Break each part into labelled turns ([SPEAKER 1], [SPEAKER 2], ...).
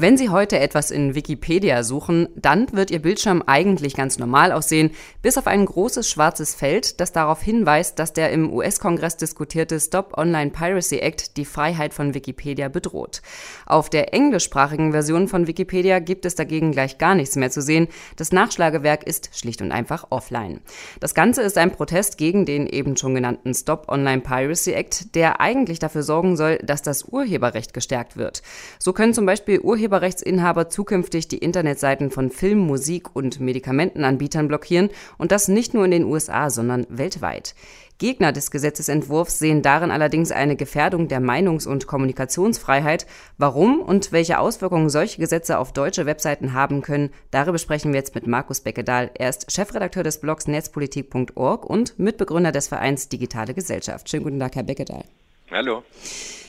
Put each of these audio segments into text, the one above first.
[SPEAKER 1] Wenn Sie heute etwas in Wikipedia suchen, dann wird Ihr Bildschirm eigentlich ganz normal aussehen, bis auf ein großes schwarzes Feld, das darauf hinweist, dass der im US-Kongress diskutierte Stop Online Piracy Act die Freiheit von Wikipedia bedroht. Auf der englischsprachigen Version von Wikipedia gibt es dagegen gleich gar nichts mehr zu sehen. Das Nachschlagewerk ist schlicht und einfach offline. Das Ganze ist ein Protest gegen den eben schon genannten Stop Online Piracy Act, der eigentlich dafür sorgen soll, dass das Urheberrecht gestärkt wird. So können zum Beispiel Urheber Urheberrechtsinhaber zukünftig die Internetseiten von Film, Musik und Medikamentenanbietern blockieren und das nicht nur in den USA, sondern weltweit. Gegner des Gesetzesentwurfs sehen darin allerdings eine Gefährdung der Meinungs- und Kommunikationsfreiheit. Warum und welche Auswirkungen solche Gesetze auf deutsche Webseiten haben können, darüber sprechen wir jetzt mit Markus Beckedahl. Er ist Chefredakteur des Blogs netzpolitik.org und Mitbegründer des Vereins Digitale Gesellschaft. Schönen guten Tag, Herr Beckedahl.
[SPEAKER 2] Hallo.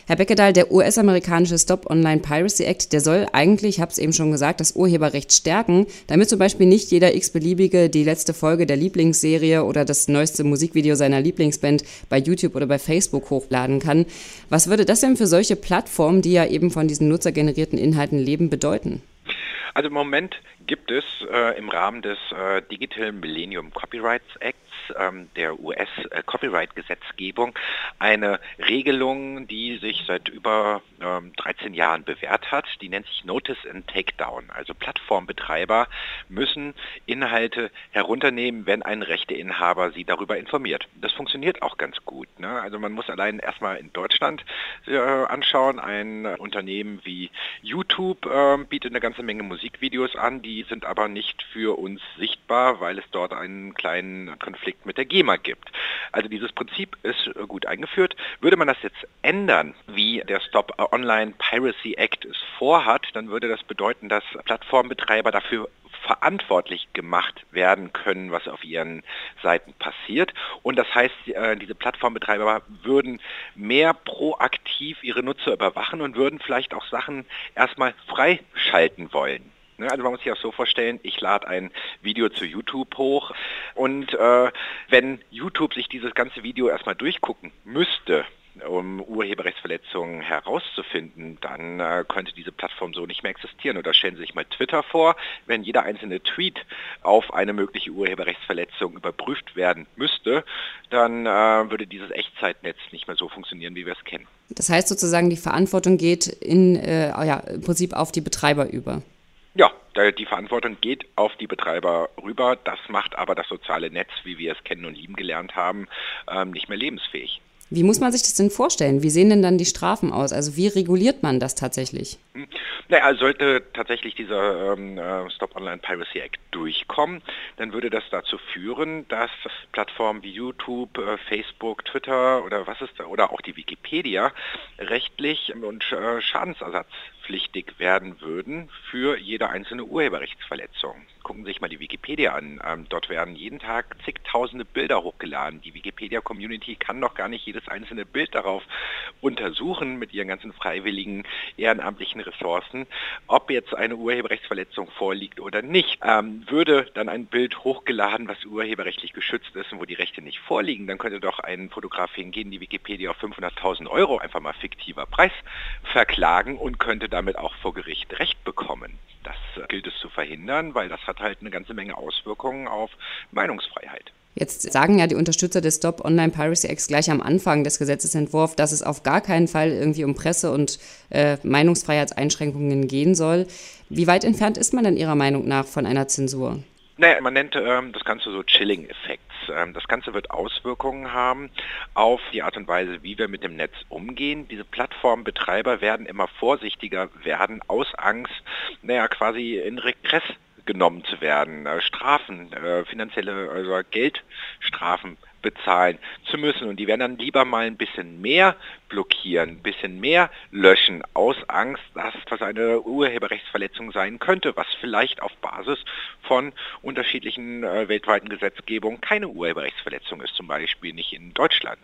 [SPEAKER 1] Herr Beckedahl, der US-amerikanische Stop Online Piracy Act, der soll eigentlich, ich habe es eben schon gesagt, das Urheberrecht stärken, damit zum Beispiel nicht jeder x-beliebige die letzte Folge der Lieblingsserie oder das neueste Musikvideo seiner Lieblingsband bei YouTube oder bei Facebook hochladen kann. Was würde das denn für solche Plattformen, die ja eben von diesen nutzergenerierten Inhalten leben, bedeuten?
[SPEAKER 2] Also im Moment gibt es äh, im Rahmen des äh, Digital Millennium Copyrights Acts, ähm, der US-Copyright-Gesetzgebung, eine Regelung, die sich seit über ähm, 13 Jahren bewährt hat. Die nennt sich Notice and Takedown. Also Plattformbetreiber müssen Inhalte herunternehmen, wenn ein Rechteinhaber sie darüber informiert. Das funktioniert auch ganz gut. Ne? Also man muss allein erstmal in Deutschland äh, anschauen. Ein Unternehmen wie YouTube äh, bietet eine ganze Menge Musikvideos an, die sind aber nicht für uns sichtbar, weil es dort einen kleinen Konflikt mit der GEMA gibt. Also dieses Prinzip ist gut eingeführt. Würde man das jetzt ändern, wie der Stop Online Piracy Act es vorhat, dann würde das bedeuten, dass Plattformbetreiber dafür verantwortlich gemacht werden können, was auf ihren Seiten passiert. Und das heißt, äh, diese Plattformbetreiber würden mehr proaktiv ihre Nutzer überwachen und würden vielleicht auch Sachen erstmal freischalten wollen. Ne, also man muss sich auch so vorstellen, ich lade ein Video zu YouTube hoch und äh, wenn YouTube sich dieses ganze Video erstmal durchgucken müsste, um Urheberrechtsverletzungen herauszufinden, dann äh, könnte diese Plattform so nicht mehr existieren. Oder stellen Sie sich mal Twitter vor, wenn jeder einzelne Tweet auf eine mögliche Urheberrechtsverletzung überprüft werden müsste, dann äh, würde dieses Echtzeitnetz nicht mehr so funktionieren, wie wir es kennen.
[SPEAKER 1] Das heißt sozusagen, die Verantwortung geht in, äh, ja, im Prinzip auf die Betreiber über.
[SPEAKER 2] Die Verantwortung geht auf die Betreiber rüber. Das macht aber das soziale Netz, wie wir es kennen und lieben gelernt haben, ähm, nicht mehr lebensfähig.
[SPEAKER 1] Wie muss man sich das denn vorstellen? Wie sehen denn dann die Strafen aus? Also wie reguliert man das tatsächlich? Hm.
[SPEAKER 2] Naja, sollte tatsächlich dieser ähm, äh, Stop Online Piracy Act durchkommen, dann würde das dazu führen, dass Plattformen wie YouTube, äh, Facebook, Twitter oder was ist da, oder auch die Wikipedia rechtlich und äh, schadensersatzpflichtig werden würden für jede einzelne Urheberrechtsverletzung gucken Sie sich mal die Wikipedia an. Ähm, dort werden jeden Tag zigtausende Bilder hochgeladen. Die Wikipedia-Community kann doch gar nicht jedes einzelne Bild darauf untersuchen mit ihren ganzen freiwilligen ehrenamtlichen Ressourcen, ob jetzt eine Urheberrechtsverletzung vorliegt oder nicht. Ähm, würde dann ein Bild hochgeladen, was urheberrechtlich geschützt ist und wo die Rechte nicht vorliegen, dann könnte doch ein Fotograf hingehen, die Wikipedia auf 500.000 Euro einfach mal fiktiver Preis verklagen und könnte damit auch vor Gericht Recht bekommen. Das gilt es zu verhindern, weil das hat halt eine ganze Menge Auswirkungen auf Meinungsfreiheit.
[SPEAKER 1] Jetzt sagen ja die Unterstützer des Stop Online Piracy Acts gleich am Anfang des Gesetzesentwurfs, dass es auf gar keinen Fall irgendwie um Presse- und äh, Meinungsfreiheitseinschränkungen gehen soll. Wie weit entfernt ist man denn Ihrer Meinung nach von einer Zensur?
[SPEAKER 2] Naja, man nennt ähm, das Ganze so Chilling-Effekt. Ähm, das Ganze wird Auswirkungen haben auf die Art und Weise, wie wir mit dem Netz umgehen. Diese Plattformbetreiber werden immer vorsichtiger werden aus Angst, naja, quasi in Regress genommen zu werden, äh, Strafen, äh, finanzielle, also Geldstrafen bezahlen zu müssen. Und die werden dann lieber mal ein bisschen mehr blockieren, ein bisschen mehr löschen, aus Angst, dass das eine Urheberrechtsverletzung sein könnte, was vielleicht auf Basis von unterschiedlichen äh, weltweiten Gesetzgebungen keine Urheberrechtsverletzung ist, zum Beispiel nicht in Deutschland.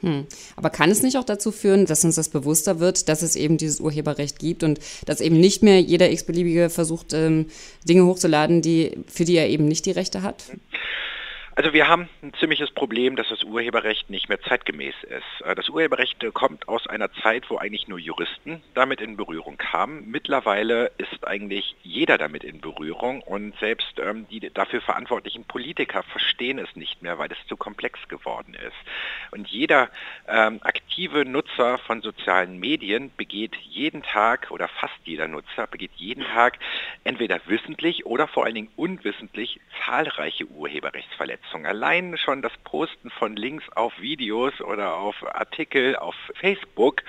[SPEAKER 1] Hm. Aber kann es nicht auch dazu führen, dass uns das bewusster wird, dass es eben dieses Urheberrecht gibt und dass eben nicht mehr jeder x-beliebige versucht, ähm, Dinge hochzuladen, die, für die er eben nicht die Rechte hat?
[SPEAKER 2] Also wir haben ein ziemliches Problem, dass das Urheberrecht nicht mehr zeitgemäß ist. Äh, das Urheberrecht äh, kommt aus einer Zeit, wo eigentlich nur Juristen damit in Berührung kamen. Mittlerweile ist eigentlich jeder damit in Berührung und selbst ähm, die dafür verantwortlichen Politiker verstehen es nicht mehr, weil es zu komplex geworden ist. Und jeder ähm, aktive Nutzer von sozialen Medien begeht jeden Tag oder fast jeder Nutzer begeht jeden Tag entweder wissentlich oder vor allen Dingen unwissentlich zahlreiche Urheberrechtsverletzungen. Vernetzung. Allein schon das Posten von Links auf Videos oder auf Artikel auf Facebook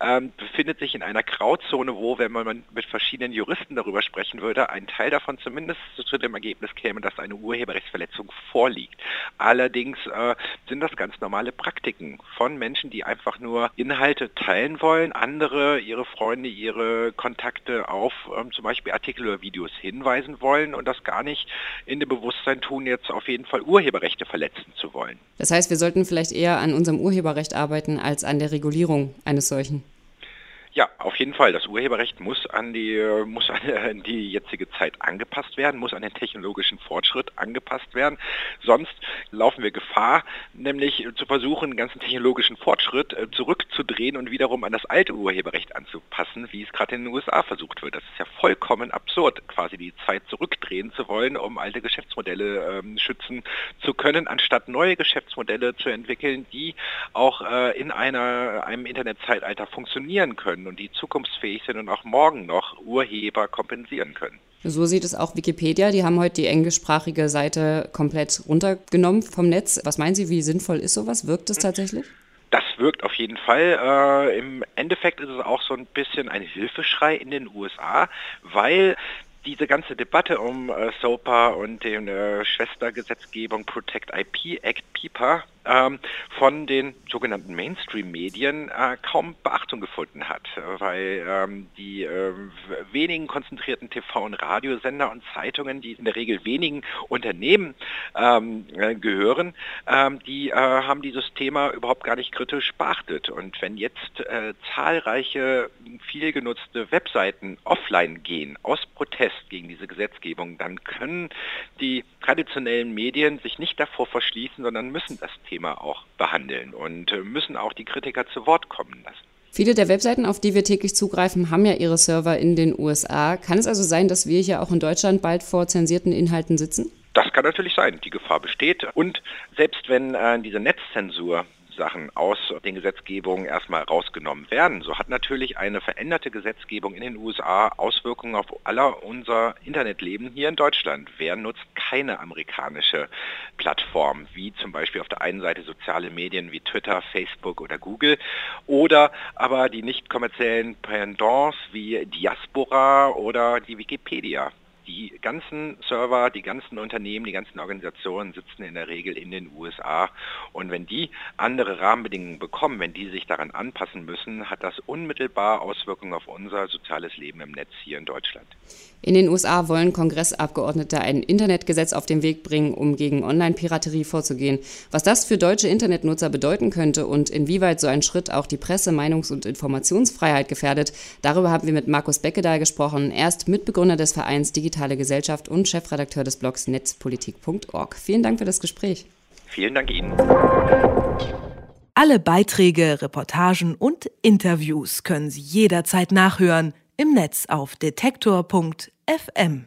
[SPEAKER 2] ähm, befindet sich in einer Grauzone, wo, wenn man mit verschiedenen Juristen darüber sprechen würde, ein Teil davon zumindest zu dem Ergebnis käme, dass eine Urheberrechtsverletzung vorliegt. Allerdings äh, sind das ganz normale Praktiken von Menschen, die einfach nur Inhalte teilen wollen, andere, ihre Freunde, ihre Kontakte auf ähm, zum Beispiel Artikel oder Videos hinweisen wollen und das gar nicht in dem Bewusstsein tun, jetzt auf jeden Fall Urheberrecht Urheberrechte verletzen zu wollen.
[SPEAKER 1] Das heißt, wir sollten vielleicht eher an unserem Urheberrecht arbeiten als an der Regulierung eines solchen.
[SPEAKER 2] Ja, auf jeden Fall. Das Urheberrecht muss an die, muss an die jetzige Zeit angepasst werden, muss an den technologischen Fortschritt angepasst werden. Sonst laufen wir Gefahr, nämlich zu versuchen, den ganzen technologischen Fortschritt äh, zurückzudrehen und wiederum an das alte Urheberrecht anzupassen, wie es gerade in den USA versucht wird. Das ist ja vollkommen absurd, quasi die Zeit zurückdrehen zu wollen, um alte Geschäftsmodelle ähm, schützen zu können, anstatt neue Geschäftsmodelle zu entwickeln, die auch äh, in einer, einem Internetzeitalter funktionieren können können und die zukunftsfähig sind und auch morgen noch Urheber kompensieren können.
[SPEAKER 1] So sieht es auch Wikipedia. Die haben heute die englischsprachige Seite komplett runtergenommen vom Netz. Was meinen Sie, wie sinnvoll ist sowas? Wirkt es tatsächlich?
[SPEAKER 2] Das wirkt auf jeden Fall. Äh, Im Endeffekt ist es auch so ein bisschen ein Hilfeschrei in den USA, weil diese ganze Debatte um äh, SOPA und den äh, Schwestergesetzgebung Protect IP Act PIPA ähm, von den sogenannten Mainstream-Medien äh, kaum Beachtung gefunden hat, weil ähm, die äh, wenigen konzentrierten TV- und Radiosender und Zeitungen, die in der Regel wenigen Unternehmen ähm, äh, gehören, ähm, die äh, haben dieses Thema überhaupt gar nicht kritisch beachtet. Und wenn jetzt äh, zahlreiche viel genutzte Webseiten offline gehen aus Protest gegen diese Gesetzgebung, dann können die traditionellen Medien sich nicht davor verschließen, sondern müssen das Thema Thema auch behandeln und äh, müssen auch die Kritiker zu Wort kommen lassen.
[SPEAKER 1] Viele der Webseiten, auf die wir täglich zugreifen, haben ja ihre Server in den USA. Kann es also sein, dass wir hier auch in Deutschland bald vor zensierten Inhalten sitzen?
[SPEAKER 2] Das kann natürlich sein. Die Gefahr besteht. Und selbst wenn äh, diese Netzzensur Sachen aus den Gesetzgebungen erstmal rausgenommen werden. So hat natürlich eine veränderte Gesetzgebung in den USA Auswirkungen auf aller unser Internetleben hier in Deutschland. Wer nutzt keine amerikanische Plattform, wie zum Beispiel auf der einen Seite soziale Medien wie Twitter, Facebook oder Google oder aber die nicht kommerziellen Pendants wie Diaspora oder die Wikipedia die ganzen Server, die ganzen Unternehmen, die ganzen Organisationen sitzen in der Regel in den USA. Und wenn die andere Rahmenbedingungen bekommen, wenn die sich daran anpassen müssen, hat das unmittelbar Auswirkungen auf unser soziales Leben im Netz hier in Deutschland.
[SPEAKER 1] In den USA wollen Kongressabgeordnete ein Internetgesetz auf den Weg bringen, um gegen Online-Piraterie vorzugehen. Was das für deutsche Internetnutzer bedeuten könnte und inwieweit so ein Schritt auch die Presse-, Meinungs- und Informationsfreiheit gefährdet, darüber haben wir mit Markus Beckedahl gesprochen. Er ist Mitbegründer des Vereins Digitale Gesellschaft und Chefredakteur des Blogs netzpolitik.org. Vielen Dank für das Gespräch.
[SPEAKER 2] Vielen Dank Ihnen.
[SPEAKER 3] Alle Beiträge, Reportagen und Interviews können Sie jederzeit nachhören im Netz auf detektor.fm.